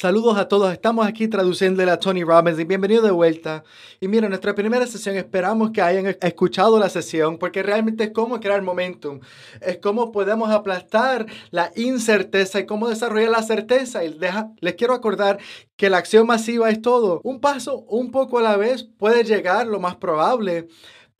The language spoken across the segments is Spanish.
Saludos a todos, estamos aquí traduciéndole a Tony Robbins y bienvenido de vuelta. Y mira, nuestra primera sesión esperamos que hayan escuchado la sesión porque realmente es cómo crear momentum, es cómo podemos aplastar la incerteza y cómo desarrollar la certeza. Y les quiero acordar que la acción masiva es todo. Un paso, un poco a la vez, puede llegar lo más probable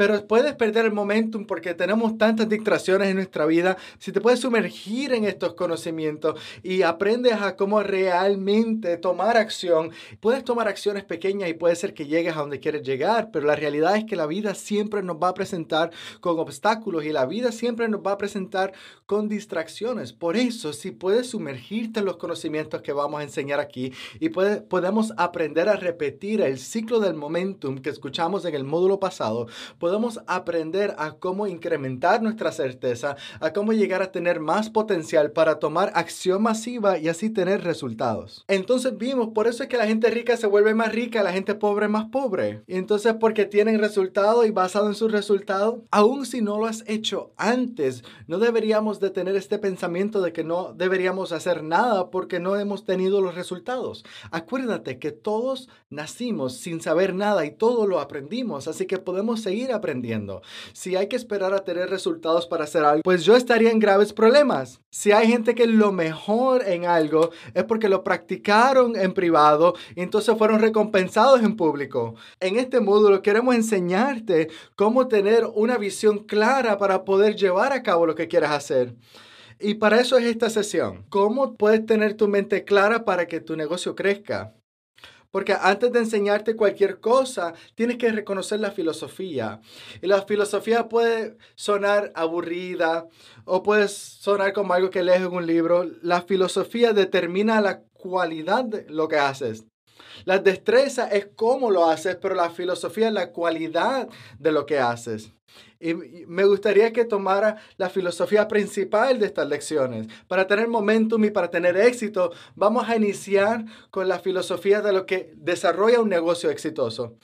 pero puedes perder el momentum porque tenemos tantas distracciones en nuestra vida. Si te puedes sumergir en estos conocimientos y aprendes a cómo realmente tomar acción, puedes tomar acciones pequeñas y puede ser que llegues a donde quieres llegar, pero la realidad es que la vida siempre nos va a presentar con obstáculos y la vida siempre nos va a presentar con distracciones. Por eso, si puedes sumergirte en los conocimientos que vamos a enseñar aquí y podemos aprender a repetir el ciclo del momentum que escuchamos en el módulo pasado, podemos aprender a cómo incrementar nuestra certeza, a cómo llegar a tener más potencial para tomar acción masiva y así tener resultados. Entonces vimos, por eso es que la gente rica se vuelve más rica, la gente pobre más pobre. Y entonces porque tienen resultados y basado en sus resultados, aun si no lo has hecho antes, no deberíamos de tener este pensamiento de que no deberíamos hacer nada porque no hemos tenido los resultados. Acuérdate que todos nacimos sin saber nada y todo lo aprendimos, así que podemos seguir aprendiendo. Si hay que esperar a tener resultados para hacer algo, pues yo estaría en graves problemas. Si hay gente que lo mejor en algo es porque lo practicaron en privado y entonces fueron recompensados en público. En este módulo queremos enseñarte cómo tener una visión clara para poder llevar a cabo lo que quieras hacer. Y para eso es esta sesión. ¿Cómo puedes tener tu mente clara para que tu negocio crezca? Porque antes de enseñarte cualquier cosa, tienes que reconocer la filosofía. Y la filosofía puede sonar aburrida o puede sonar como algo que lees en un libro. La filosofía determina la cualidad de lo que haces. La destreza es cómo lo haces, pero la filosofía es la cualidad de lo que haces. Y me gustaría que tomara la filosofía principal de estas lecciones. Para tener momentum y para tener éxito, vamos a iniciar con la filosofía de lo que desarrolla un negocio exitoso.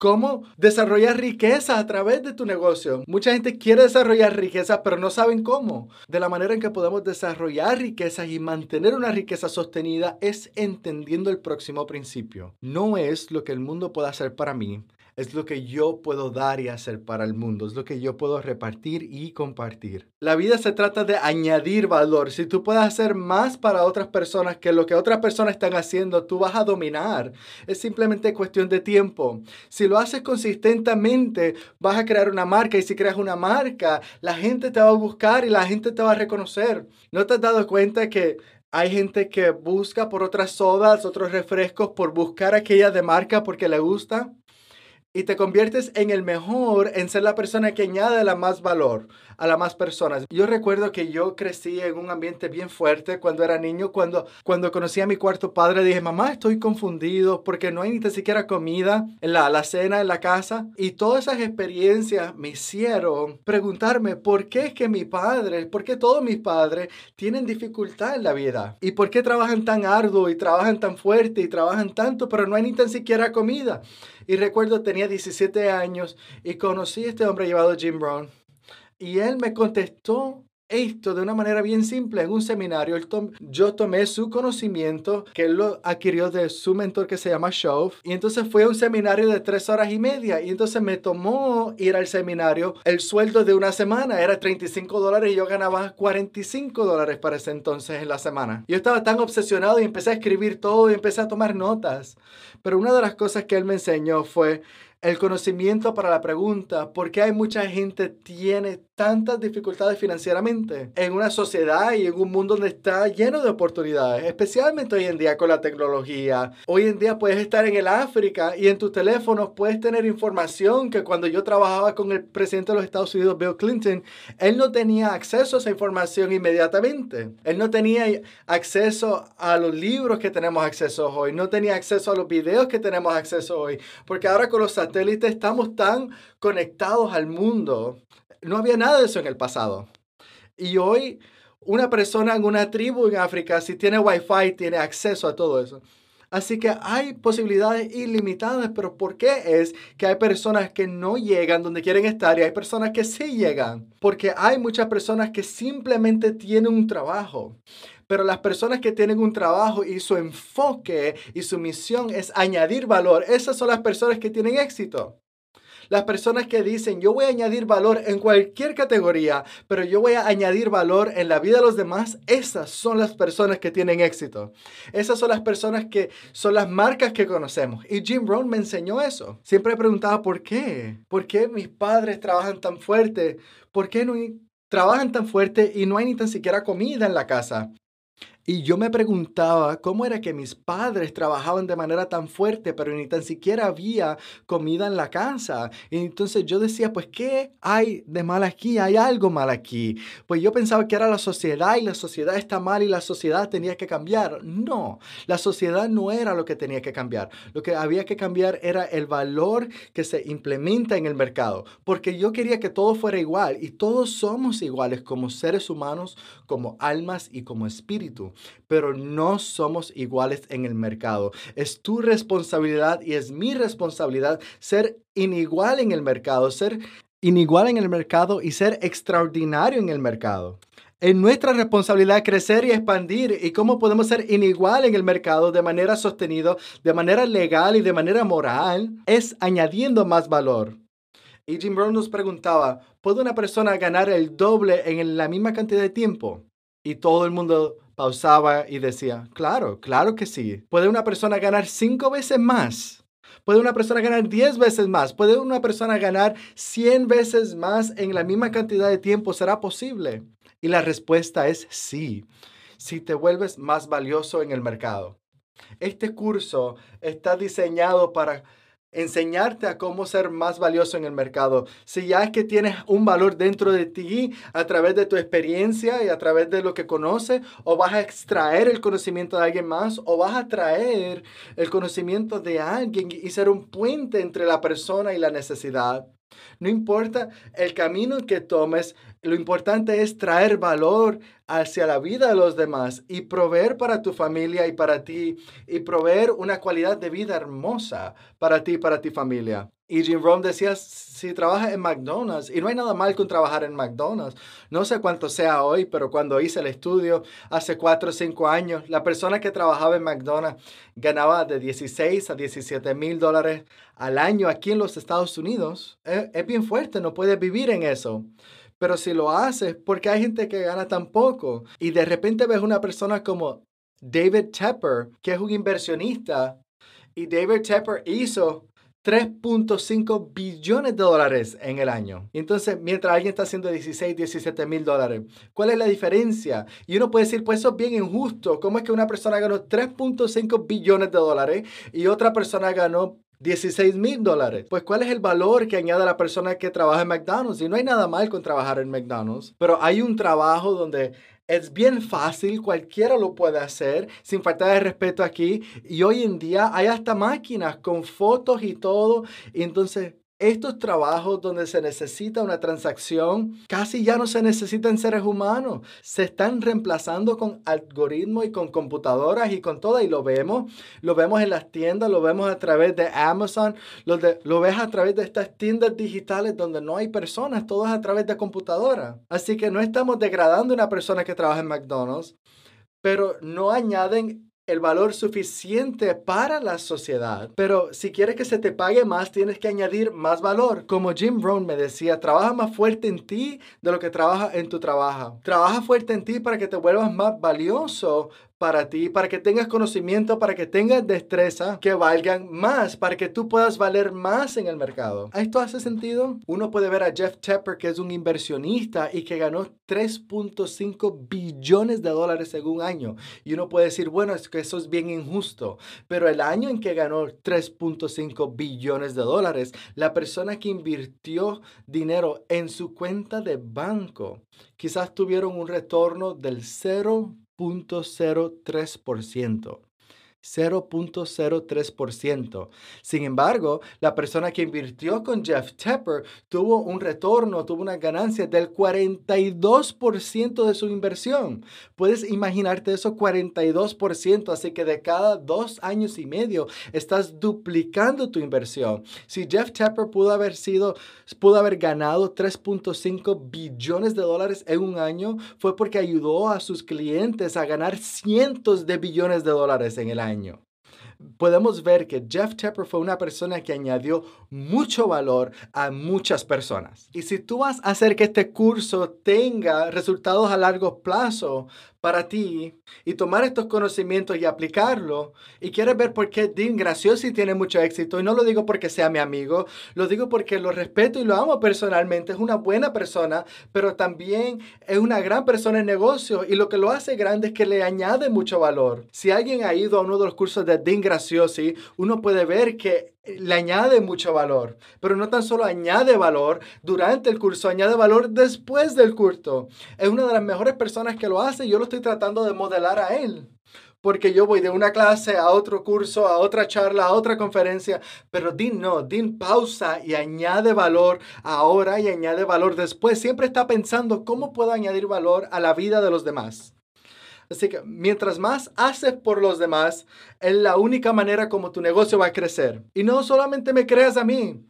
¿Cómo desarrollar riqueza a través de tu negocio? Mucha gente quiere desarrollar riqueza, pero no saben cómo. De la manera en que podemos desarrollar riqueza y mantener una riqueza sostenida es entendiendo el próximo principio. No es lo que el mundo puede hacer para mí, es lo que yo puedo dar y hacer para el mundo, es lo que yo puedo repartir y compartir. La vida se trata de añadir valor. Si tú puedes hacer más para otras personas que lo que otras personas están haciendo, tú vas a dominar. Es simplemente cuestión de tiempo. Si lo haces consistentemente, vas a crear una marca y si creas una marca, la gente te va a buscar y la gente te va a reconocer. ¿No te has dado cuenta que hay gente que busca por otras sodas, otros refrescos, por buscar aquella de marca porque le gusta? Y te conviertes en el mejor, en ser la persona que añade la más valor a las más personas. Yo recuerdo que yo crecí en un ambiente bien fuerte cuando era niño, cuando, cuando conocí a mi cuarto padre, dije, mamá, estoy confundido porque no hay ni siquiera comida en la, la cena, en la casa. Y todas esas experiencias me hicieron preguntarme por qué es que mi padre, por qué todos mis padres tienen dificultad en la vida y por qué trabajan tan arduo y trabajan tan fuerte y trabajan tanto, pero no hay ni tan siquiera comida. Y recuerdo, tenía 17 años y conocí a este hombre llamado Jim Brown. Y él me contestó esto de una manera bien simple en un seminario. yo tomé su conocimiento que él lo adquirió de su mentor que se llama Shove. Y entonces fue un seminario de tres horas y media. Y entonces me tomó ir al seminario. El sueldo de una semana era 35 dólares y yo ganaba 45 dólares para ese entonces en la semana. Yo estaba tan obsesionado y empecé a escribir todo y empecé a tomar notas. Pero una de las cosas que él me enseñó fue el conocimiento para la pregunta, ¿por qué hay mucha gente tiene tantas dificultades financieramente en una sociedad y en un mundo donde está lleno de oportunidades, especialmente hoy en día con la tecnología. Hoy en día puedes estar en el África y en tus teléfonos puedes tener información que cuando yo trabajaba con el presidente de los Estados Unidos, Bill Clinton, él no tenía acceso a esa información inmediatamente. Él no tenía acceso a los libros que tenemos acceso hoy, no tenía acceso a los videos que tenemos acceso hoy, porque ahora con los satélites estamos tan conectados al mundo no había nada de eso en el pasado. Y hoy una persona en una tribu en África, si tiene wifi, tiene acceso a todo eso. Así que hay posibilidades ilimitadas, pero ¿por qué es que hay personas que no llegan donde quieren estar y hay personas que sí llegan? Porque hay muchas personas que simplemente tienen un trabajo Pero las personas que tienen un trabajo y su enfoque y su misión es añadir valor, esas son las personas que tienen éxito. Las personas que dicen, yo voy a añadir valor en cualquier categoría, pero yo voy a añadir valor en la vida de los demás, esas son las personas que tienen éxito. Esas son las personas que son las marcas que conocemos. Y Jim Rohn me enseñó eso. Siempre preguntaba, ¿por qué? ¿Por qué mis padres trabajan tan fuerte? ¿Por qué no trabajan tan fuerte y no hay ni tan siquiera comida en la casa? Y yo me preguntaba cómo era que mis padres trabajaban de manera tan fuerte, pero ni tan siquiera había comida en la casa. Y entonces yo decía, pues, ¿qué hay de mal aquí? Hay algo mal aquí. Pues yo pensaba que era la sociedad y la sociedad está mal y la sociedad tenía que cambiar. No, la sociedad no era lo que tenía que cambiar. Lo que había que cambiar era el valor que se implementa en el mercado. Porque yo quería que todo fuera igual y todos somos iguales como seres humanos, como almas y como espíritu pero no somos iguales en el mercado. Es tu responsabilidad y es mi responsabilidad ser inigual en el mercado, ser inigual en el mercado y ser extraordinario en el mercado. Es nuestra responsabilidad crecer y expandir. ¿Y cómo podemos ser inigual en el mercado de manera sostenida, de manera legal y de manera moral? Es añadiendo más valor. Y Jim Brown nos preguntaba, ¿puede una persona ganar el doble en la misma cantidad de tiempo? Y todo el mundo pausaba y decía, claro, claro que sí. ¿Puede una persona ganar cinco veces más? ¿Puede una persona ganar diez veces más? ¿Puede una persona ganar cien veces más en la misma cantidad de tiempo? ¿Será posible? Y la respuesta es sí, si te vuelves más valioso en el mercado. Este curso está diseñado para enseñarte a cómo ser más valioso en el mercado. Si ya es que tienes un valor dentro de ti a través de tu experiencia y a través de lo que conoces, o vas a extraer el conocimiento de alguien más, o vas a traer el conocimiento de alguien y ser un puente entre la persona y la necesidad. No importa el camino que tomes, lo importante es traer valor hacia la vida de los demás y proveer para tu familia y para ti y proveer una cualidad de vida hermosa para ti y para tu familia. Y Jim Rohn decía, si trabajas en McDonald's, y no hay nada mal con trabajar en McDonald's, no sé cuánto sea hoy, pero cuando hice el estudio hace 4 o 5 años, la persona que trabajaba en McDonald's ganaba de 16 a 17 mil dólares al año aquí en los Estados Unidos. Es, es bien fuerte, no puedes vivir en eso. Pero si lo haces, porque hay gente que gana tan poco y de repente ves una persona como David Tepper, que es un inversionista, y David Tepper hizo 3.5 billones de dólares en el año. entonces, mientras alguien está haciendo 16, 17 mil dólares, ¿cuál es la diferencia? Y uno puede decir, pues eso es bien injusto. ¿Cómo es que una persona ganó 3.5 billones de dólares y otra persona ganó 16 mil dólares. Pues ¿cuál es el valor que añade la persona que trabaja en McDonald's? Y no hay nada mal con trabajar en McDonald's, pero hay un trabajo donde es bien fácil, cualquiera lo puede hacer, sin falta de respeto aquí. Y hoy en día hay hasta máquinas con fotos y todo. Y entonces estos trabajos donde se necesita una transacción casi ya no se necesitan seres humanos. Se están reemplazando con algoritmos y con computadoras y con todo. Y lo vemos. Lo vemos en las tiendas, lo vemos a través de Amazon, lo, lo ves a través de estas tiendas digitales donde no hay personas, todo es a través de computadora. Así que no estamos degradando a una persona que trabaja en McDonald's, pero no añaden el valor suficiente para la sociedad. Pero si quieres que se te pague más, tienes que añadir más valor. Como Jim Rohn me decía, trabaja más fuerte en ti de lo que trabaja en tu trabajo. Trabaja fuerte en ti para que te vuelvas más valioso para ti, para que tengas conocimiento, para que tengas destreza que valgan más, para que tú puedas valer más en el mercado. ¿Esto hace sentido? Uno puede ver a Jeff Tepper, que es un inversionista y que ganó 3.5 billones de dólares en un año. Y uno puede decir, bueno, es que eso es bien injusto. Pero el año en que ganó 3.5 billones de dólares, la persona que invirtió dinero en su cuenta de banco, quizás tuvieron un retorno del 0. 0.03%. 0.03%. Sin embargo, la persona que invirtió con Jeff Tepper tuvo un retorno, tuvo una ganancia del 42% de su inversión. Puedes imaginarte eso 42%, así que de cada dos años y medio estás duplicando tu inversión. Si Jeff Tepper pudo haber sido, pudo haber ganado 3.5 billones de dólares en un año, fue porque ayudó a sus clientes a ganar cientos de billones de dólares en el año año podemos ver que Jeff Tepper fue una persona que añadió mucho valor a muchas personas. Y si tú vas a hacer que este curso tenga resultados a largo plazo, para ti y tomar estos conocimientos y aplicarlo. Y quieres ver por qué Dean Graciosi tiene mucho éxito. Y no lo digo porque sea mi amigo, lo digo porque lo respeto y lo amo personalmente. Es una buena persona, pero también es una gran persona en negocio. Y lo que lo hace grande es que le añade mucho valor. Si alguien ha ido a uno de los cursos de Dean Graciosi, uno puede ver que le añade mucho valor, pero no tan solo añade valor durante el curso, añade valor después del curso. Es una de las mejores personas que lo hace y yo lo estoy tratando de modelar a él. Porque yo voy de una clase a otro curso, a otra charla, a otra conferencia, pero Dean no, Dean pausa y añade valor ahora y añade valor después. Siempre está pensando cómo puedo añadir valor a la vida de los demás. Así que mientras más haces por los demás, es la única manera como tu negocio va a crecer. Y no solamente me creas a mí,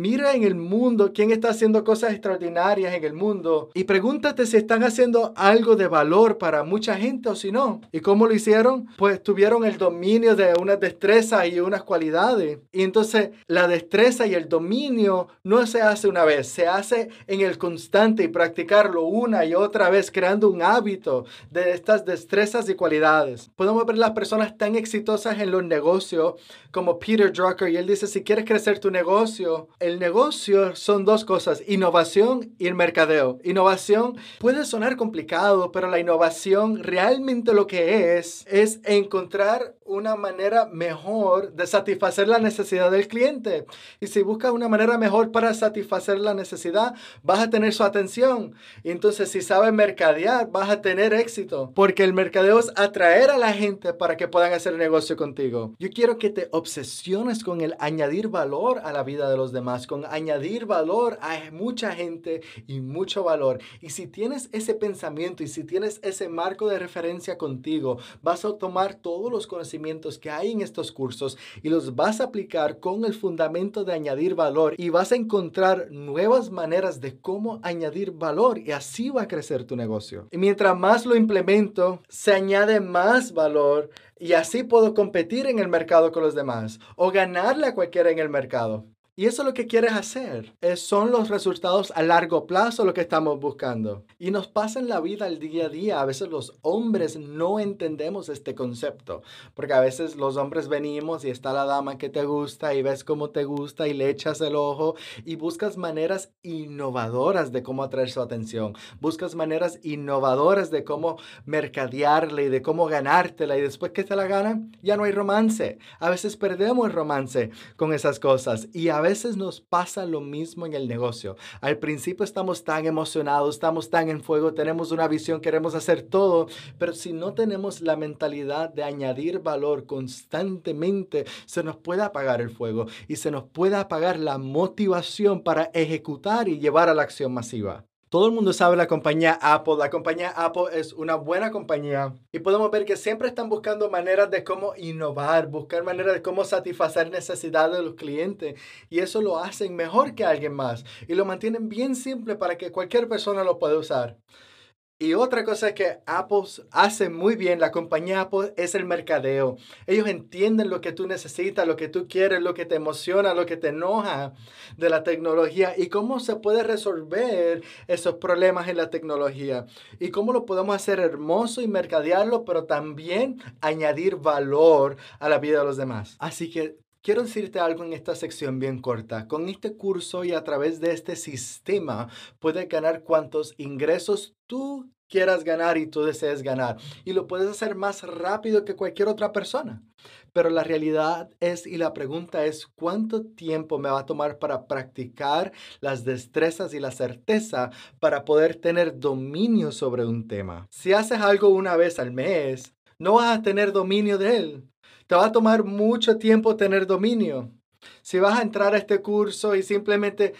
Mira en el mundo quién está haciendo cosas extraordinarias en el mundo y pregúntate si están haciendo algo de valor para mucha gente o si no. ¿Y cómo lo hicieron? Pues tuvieron el dominio de unas destrezas y unas cualidades. Y entonces la destreza y el dominio no se hace una vez, se hace en el constante y practicarlo una y otra vez, creando un hábito de estas destrezas y cualidades. Podemos ver las personas tan exitosas en los negocios como Peter Drucker y él dice, si quieres crecer tu negocio, el negocio son dos cosas, innovación y el mercadeo. Innovación puede sonar complicado, pero la innovación realmente lo que es es encontrar una manera mejor de satisfacer la necesidad del cliente. Y si buscas una manera mejor para satisfacer la necesidad, vas a tener su atención. Y entonces si sabes mercadear, vas a tener éxito. Porque el mercadeo es atraer a la gente para que puedan hacer negocio contigo. Yo quiero que te obsesiones con el añadir valor a la vida de los demás, con añadir valor a mucha gente y mucho valor. Y si tienes ese pensamiento y si tienes ese marco de referencia contigo, vas a tomar todos los conocimientos que hay en estos cursos y los vas a aplicar con el fundamento de añadir valor y vas a encontrar nuevas maneras de cómo añadir valor y así va a crecer tu negocio. Y mientras más lo implemento, se añade más valor y así puedo competir en el mercado con los demás o ganarle a cualquiera en el mercado. Y eso es lo que quieres hacer. Es, son los resultados a largo plazo lo que estamos buscando. Y nos pasa en la vida el día a día. A veces los hombres no entendemos este concepto. Porque a veces los hombres venimos y está la dama que te gusta y ves cómo te gusta y le echas el ojo y buscas maneras innovadoras de cómo atraer su atención. Buscas maneras innovadoras de cómo mercadearle y de cómo ganártela. Y después que te la ganan, ya no hay romance. A veces perdemos el romance con esas cosas. Y a veces veces nos pasa lo mismo en el negocio. Al principio estamos tan emocionados, estamos tan en fuego, tenemos una visión, queremos hacer todo, pero si no tenemos la mentalidad de añadir valor constantemente, se nos puede apagar el fuego y se nos puede apagar la motivación para ejecutar y llevar a la acción masiva. Todo el mundo sabe la compañía Apple. La compañía Apple es una buena compañía y podemos ver que siempre están buscando maneras de cómo innovar, buscar maneras de cómo satisfacer necesidades de los clientes y eso lo hacen mejor que alguien más y lo mantienen bien simple para que cualquier persona lo pueda usar. Y otra cosa que Apple hace muy bien, la compañía Apple, es el mercadeo. Ellos entienden lo que tú necesitas, lo que tú quieres, lo que te emociona, lo que te enoja de la tecnología y cómo se puede resolver esos problemas en la tecnología. Y cómo lo podemos hacer hermoso y mercadearlo, pero también añadir valor a la vida de los demás. Así que Quiero decirte algo en esta sección bien corta. Con este curso y a través de este sistema puedes ganar cuantos ingresos tú quieras ganar y tú desees ganar. Y lo puedes hacer más rápido que cualquier otra persona. Pero la realidad es y la pregunta es cuánto tiempo me va a tomar para practicar las destrezas y la certeza para poder tener dominio sobre un tema. Si haces algo una vez al mes, no vas a tener dominio de él te va a tomar mucho tiempo tener dominio. Si vas a entrar a este curso y simplemente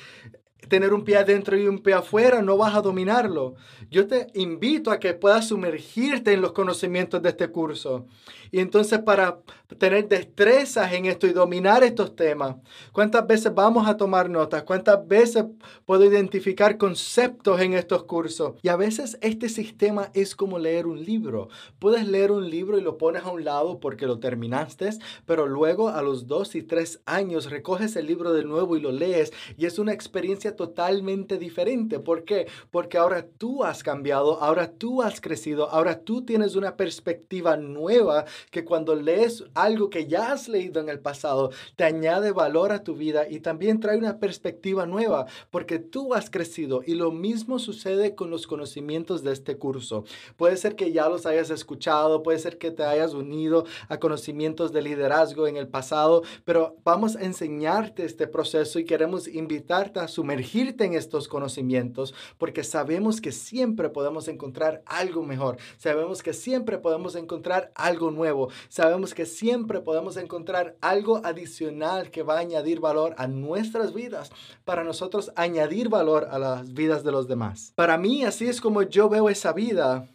tener un pie adentro y un pie afuera, no vas a dominarlo. Yo te invito a que puedas sumergirte en los conocimientos de este curso. Y entonces para tener destrezas en esto y dominar estos temas, ¿cuántas veces vamos a tomar notas? ¿Cuántas veces puedo identificar conceptos en estos cursos? Y a veces este sistema es como leer un libro. Puedes leer un libro y lo pones a un lado porque lo terminaste, pero luego a los dos y tres años recoges el libro de nuevo y lo lees y es una experiencia totalmente diferente. ¿Por qué? Porque ahora tú has cambiado, ahora tú has crecido, ahora tú tienes una perspectiva nueva que cuando lees algo que ya has leído en el pasado, te añade valor a tu vida y también trae una perspectiva nueva, porque tú has crecido y lo mismo sucede con los conocimientos de este curso. Puede ser que ya los hayas escuchado, puede ser que te hayas unido a conocimientos de liderazgo en el pasado, pero vamos a enseñarte este proceso y queremos invitarte a sumergir en estos conocimientos porque sabemos que siempre podemos encontrar algo mejor, sabemos que siempre podemos encontrar algo nuevo, sabemos que siempre podemos encontrar algo adicional que va a añadir valor a nuestras vidas para nosotros añadir valor a las vidas de los demás. Para mí así es como yo veo esa vida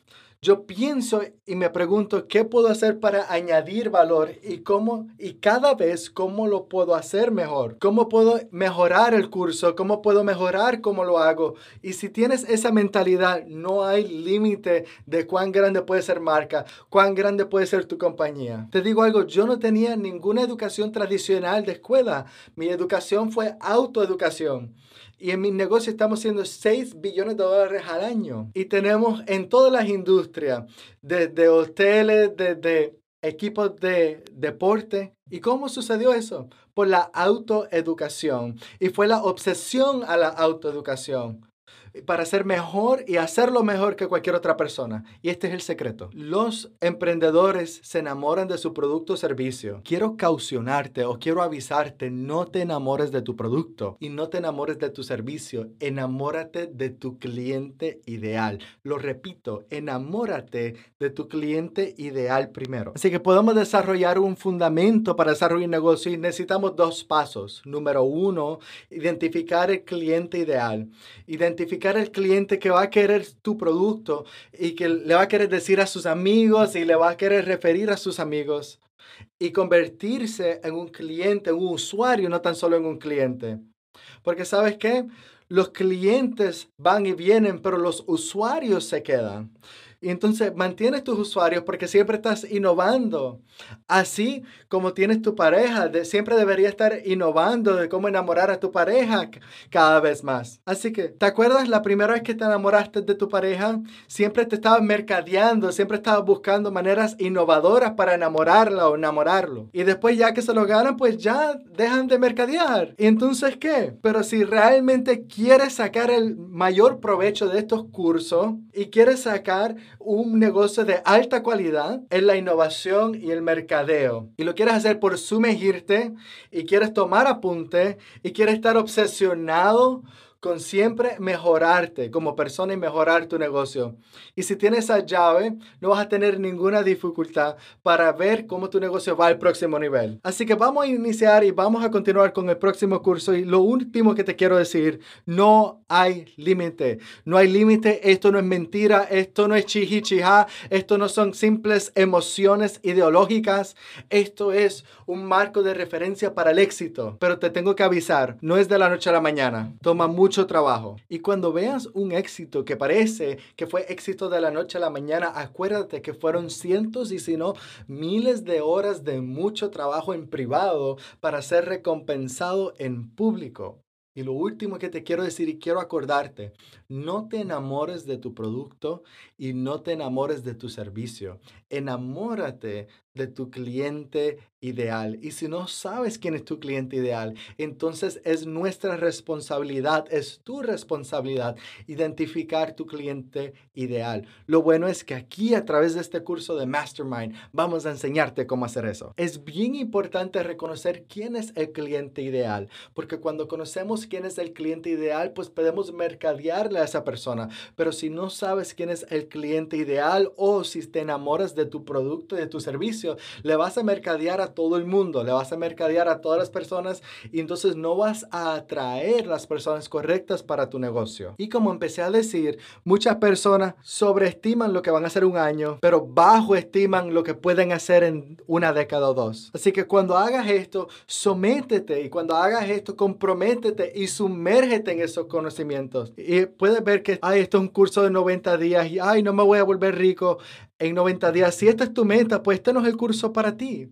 yo pienso y me pregunto qué puedo hacer para añadir valor y cómo y cada vez cómo lo puedo hacer mejor. Cómo puedo mejorar el curso, cómo puedo mejorar cómo lo hago. Y si tienes esa mentalidad, no hay límite de cuán grande puede ser marca, cuán grande puede ser tu compañía. Te digo algo, yo no tenía ninguna educación tradicional de escuela. Mi educación fue autoeducación. Y en mi negocio estamos haciendo 6 billones de dólares al año. Y tenemos en todas las industrias, desde hoteles, desde equipos de deporte. ¿Y cómo sucedió eso? Por la autoeducación. Y fue la obsesión a la autoeducación para ser mejor y hacerlo mejor que cualquier otra persona. Y este es el secreto. Los emprendedores se enamoran de su producto o servicio. Quiero caucionarte o quiero avisarte, no te enamores de tu producto y no te enamores de tu servicio. Enamórate de tu cliente ideal. Lo repito, enamórate de tu cliente ideal primero. Así que podemos desarrollar un fundamento para desarrollar un negocio y necesitamos dos pasos. Número uno, identificar el cliente ideal. Identificar el cliente que va a querer tu producto y que le va a querer decir a sus amigos y le va a querer referir a sus amigos y convertirse en un cliente, en un usuario, no tan solo en un cliente. Porque sabes qué? Los clientes van y vienen, pero los usuarios se quedan. Y entonces mantienes tus usuarios porque siempre estás innovando. Así como tienes tu pareja, siempre debería estar innovando de cómo enamorar a tu pareja cada vez más. Así que, ¿te acuerdas la primera vez que te enamoraste de tu pareja? Siempre te estabas mercadeando, siempre estabas buscando maneras innovadoras para enamorarla o enamorarlo. Y después ya que se lo ganan, pues ya dejan de mercadear. ¿Y entonces qué? Pero si realmente quieres sacar el mayor provecho de estos cursos y quieres sacar un negocio de alta calidad en la innovación y el mercadeo. Y lo quieres hacer por sumergirte y quieres tomar apunte y quieres estar obsesionado con siempre mejorarte como persona y mejorar tu negocio. Y si tienes esa llave, no vas a tener ninguna dificultad para ver cómo tu negocio va al próximo nivel. Así que vamos a iniciar y vamos a continuar con el próximo curso. Y lo último que te quiero decir, no hay límite. No hay límite. Esto no es mentira. Esto no es chihichija. Esto no son simples emociones ideológicas. Esto es un marco de referencia para el éxito. Pero te tengo que avisar, no es de la noche a la mañana. Toma mucho trabajo. Y cuando veas un éxito que parece que fue éxito de la noche a la mañana, acuérdate que fueron cientos y si no miles de horas de mucho trabajo en privado para ser recompensado en público. Y lo último que te quiero decir y quiero acordarte, no te enamores de tu producto y no te enamores de tu servicio. Enamórate de tu cliente ideal. Y si no sabes quién es tu cliente ideal, entonces es nuestra responsabilidad, es tu responsabilidad identificar tu cliente ideal. Lo bueno es que aquí a través de este curso de Mastermind vamos a enseñarte cómo hacer eso. Es bien importante reconocer quién es el cliente ideal, porque cuando conocemos quién es el cliente ideal, pues podemos mercadearle a esa persona. Pero si no sabes quién es el cliente ideal o si te enamoras de tu producto de tu servicio, le vas a mercadear a todo el mundo, le vas a mercadear a todas las personas y entonces no vas a atraer las personas correctas para tu negocio. Y como empecé a decir, muchas personas sobreestiman lo que van a hacer un año, pero bajo estiman lo que pueden hacer en una década o dos. Así que cuando hagas esto, sométete y cuando hagas esto, comprométete y sumérgete en esos conocimientos. Y puedes ver que, ay, esto es un curso de 90 días y, ay, no me voy a volver rico en 90 días. Si esta es tu meta, pues este no es el curso para ti.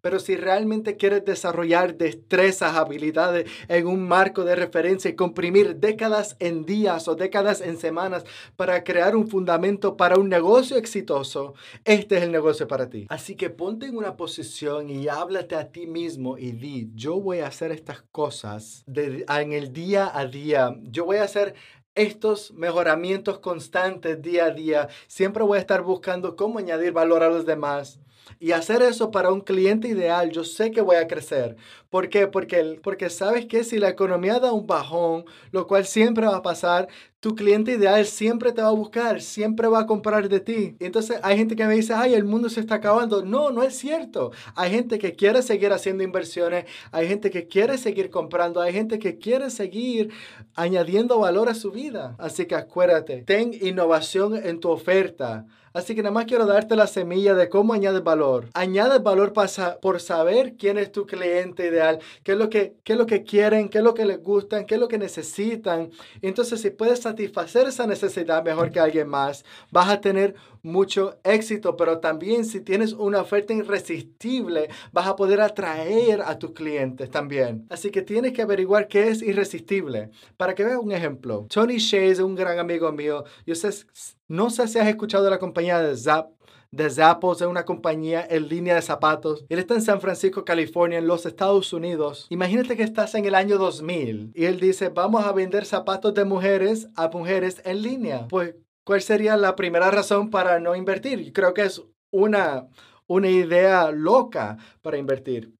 Pero si realmente quieres desarrollar destrezas, habilidades en un marco de referencia y comprimir décadas en días o décadas en semanas para crear un fundamento para un negocio exitoso, este es el negocio para ti. Así que ponte en una posición y háblate a ti mismo y di, yo voy a hacer estas cosas en el día a día. Yo voy a hacer estos mejoramientos constantes día a día. Siempre voy a estar buscando cómo añadir valor a los demás. Y hacer eso para un cliente ideal, yo sé que voy a crecer. ¿Por qué? Porque, porque sabes que si la economía da un bajón, lo cual siempre va a pasar, tu cliente ideal siempre te va a buscar, siempre va a comprar de ti. Entonces hay gente que me dice, ay, el mundo se está acabando. No, no es cierto. Hay gente que quiere seguir haciendo inversiones, hay gente que quiere seguir comprando, hay gente que quiere seguir añadiendo valor a su vida. Así que acuérdate, ten innovación en tu oferta. Así que nada más quiero darte la semilla de cómo añades valor. Añades valor pasa por saber quién es tu cliente ideal, qué es lo que, qué es lo que quieren, qué es lo que les gustan, qué es lo que necesitan. entonces si puedes satisfacer esa necesidad mejor que alguien más, vas a tener mucho éxito, pero también si tienes una oferta irresistible, vas a poder atraer a tus clientes también. Así que tienes que averiguar qué es irresistible. Para que veas un ejemplo, Tony Shea es un gran amigo mío. Yo sé, no sé si has escuchado de la compañía de Zap de Zappos, es una compañía en línea de zapatos. Él está en San Francisco, California, en los Estados Unidos. Imagínate que estás en el año 2000 y él dice, vamos a vender zapatos de mujeres a mujeres en línea. Pues ¿cuál sería la primera razón para no invertir? creo que es una, una idea loca para invertir.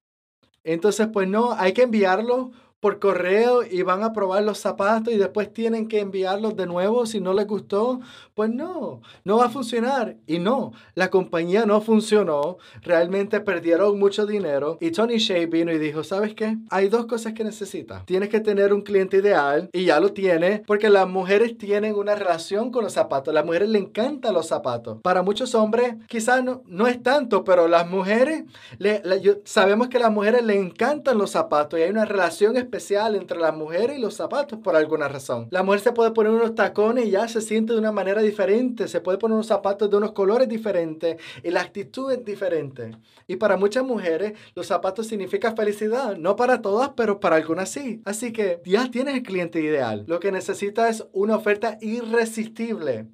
Entonces, pues no, hay que enviarlo por correo y van a probar los zapatos y después tienen que enviarlos de nuevo si no les gustó, pues no, no va a funcionar. Y no, la compañía no funcionó, realmente perdieron mucho dinero y Tony Shea vino y dijo, ¿sabes qué? Hay dos cosas que necesitas. Tienes que tener un cliente ideal y ya lo tiene porque las mujeres tienen una relación con los zapatos, las mujeres le encantan los zapatos. Para muchos hombres quizás no, no es tanto, pero las mujeres, le, sabemos que a las mujeres le encantan los zapatos y hay una relación especial especial entre la mujer y los zapatos por alguna razón. La mujer se puede poner unos tacones y ya se siente de una manera diferente, se puede poner unos zapatos de unos colores diferentes y la actitud es diferente. Y para muchas mujeres los zapatos significan felicidad, no para todas, pero para algunas sí. Así que ya tienes el cliente ideal. Lo que necesitas es una oferta irresistible.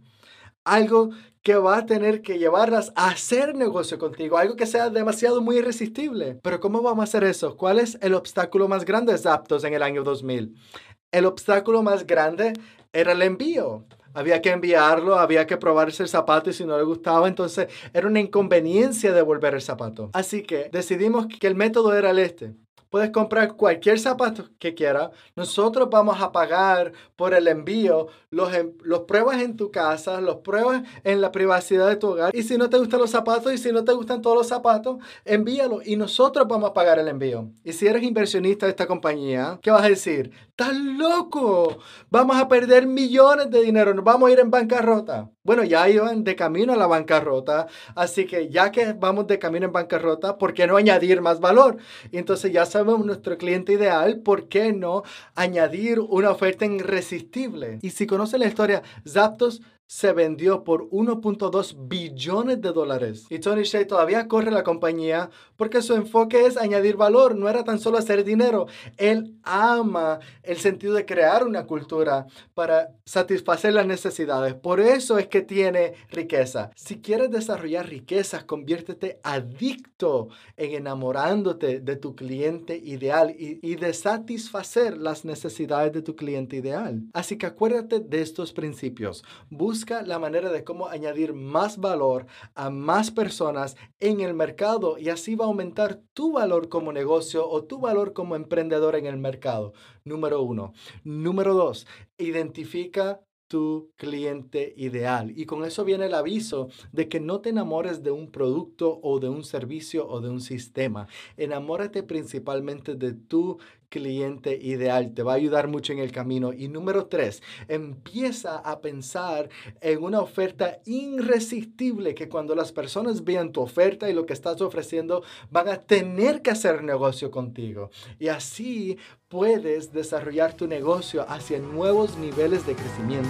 Algo que va a tener que llevarlas a hacer negocio contigo, algo que sea demasiado muy irresistible. Pero ¿cómo vamos a hacer eso? ¿Cuál es el obstáculo más grande de Zapdos en el año 2000? El obstáculo más grande era el envío. Había que enviarlo, había que probarse el zapato y si no le gustaba, entonces era una inconveniencia devolver el zapato. Así que decidimos que el método era el este. Puedes comprar cualquier zapato que quieras. Nosotros vamos a pagar por el envío. Los, los pruebas en tu casa, los pruebas en la privacidad de tu hogar. Y si no te gustan los zapatos y si no te gustan todos los zapatos, envíalo y nosotros vamos a pagar el envío. Y si eres inversionista de esta compañía, ¿qué vas a decir? ¡Estás loco! Vamos a perder millones de dinero. Nos vamos a ir en bancarrota. Bueno, ya iban de camino a la bancarrota. Así que ya que vamos de camino en bancarrota, ¿por qué no añadir más valor? Y entonces ya nuestro cliente ideal, ¿por qué no añadir una oferta irresistible? Y si conoce la historia, Zapdos se vendió por 1.2 billones de dólares. Y Tony Shea todavía corre la compañía porque su enfoque es añadir valor, no era tan solo hacer dinero. Él ama el sentido de crear una cultura para satisfacer las necesidades. Por eso es que tiene riqueza. Si quieres desarrollar riquezas, conviértete adicto en enamorándote de tu cliente ideal y, y de satisfacer las necesidades de tu cliente ideal. Así que acuérdate de estos principios. Busca busca la manera de cómo añadir más valor a más personas en el mercado y así va a aumentar tu valor como negocio o tu valor como emprendedor en el mercado. Número uno. Número dos, identifica tu cliente ideal. Y con eso viene el aviso de que no te enamores de un producto o de un servicio o de un sistema. Enamórate principalmente de tu cliente ideal. Te va a ayudar mucho en el camino. Y número tres, empieza a pensar en una oferta irresistible que cuando las personas vean tu oferta y lo que estás ofreciendo, van a tener que hacer negocio contigo. Y así puedes desarrollar tu negocio hacia nuevos niveles de crecimiento.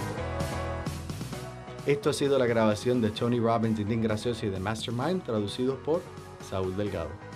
Esto ha sido la grabación de Tony Robbins Dean Gracioso y de Mastermind, traducido por Saúl Delgado.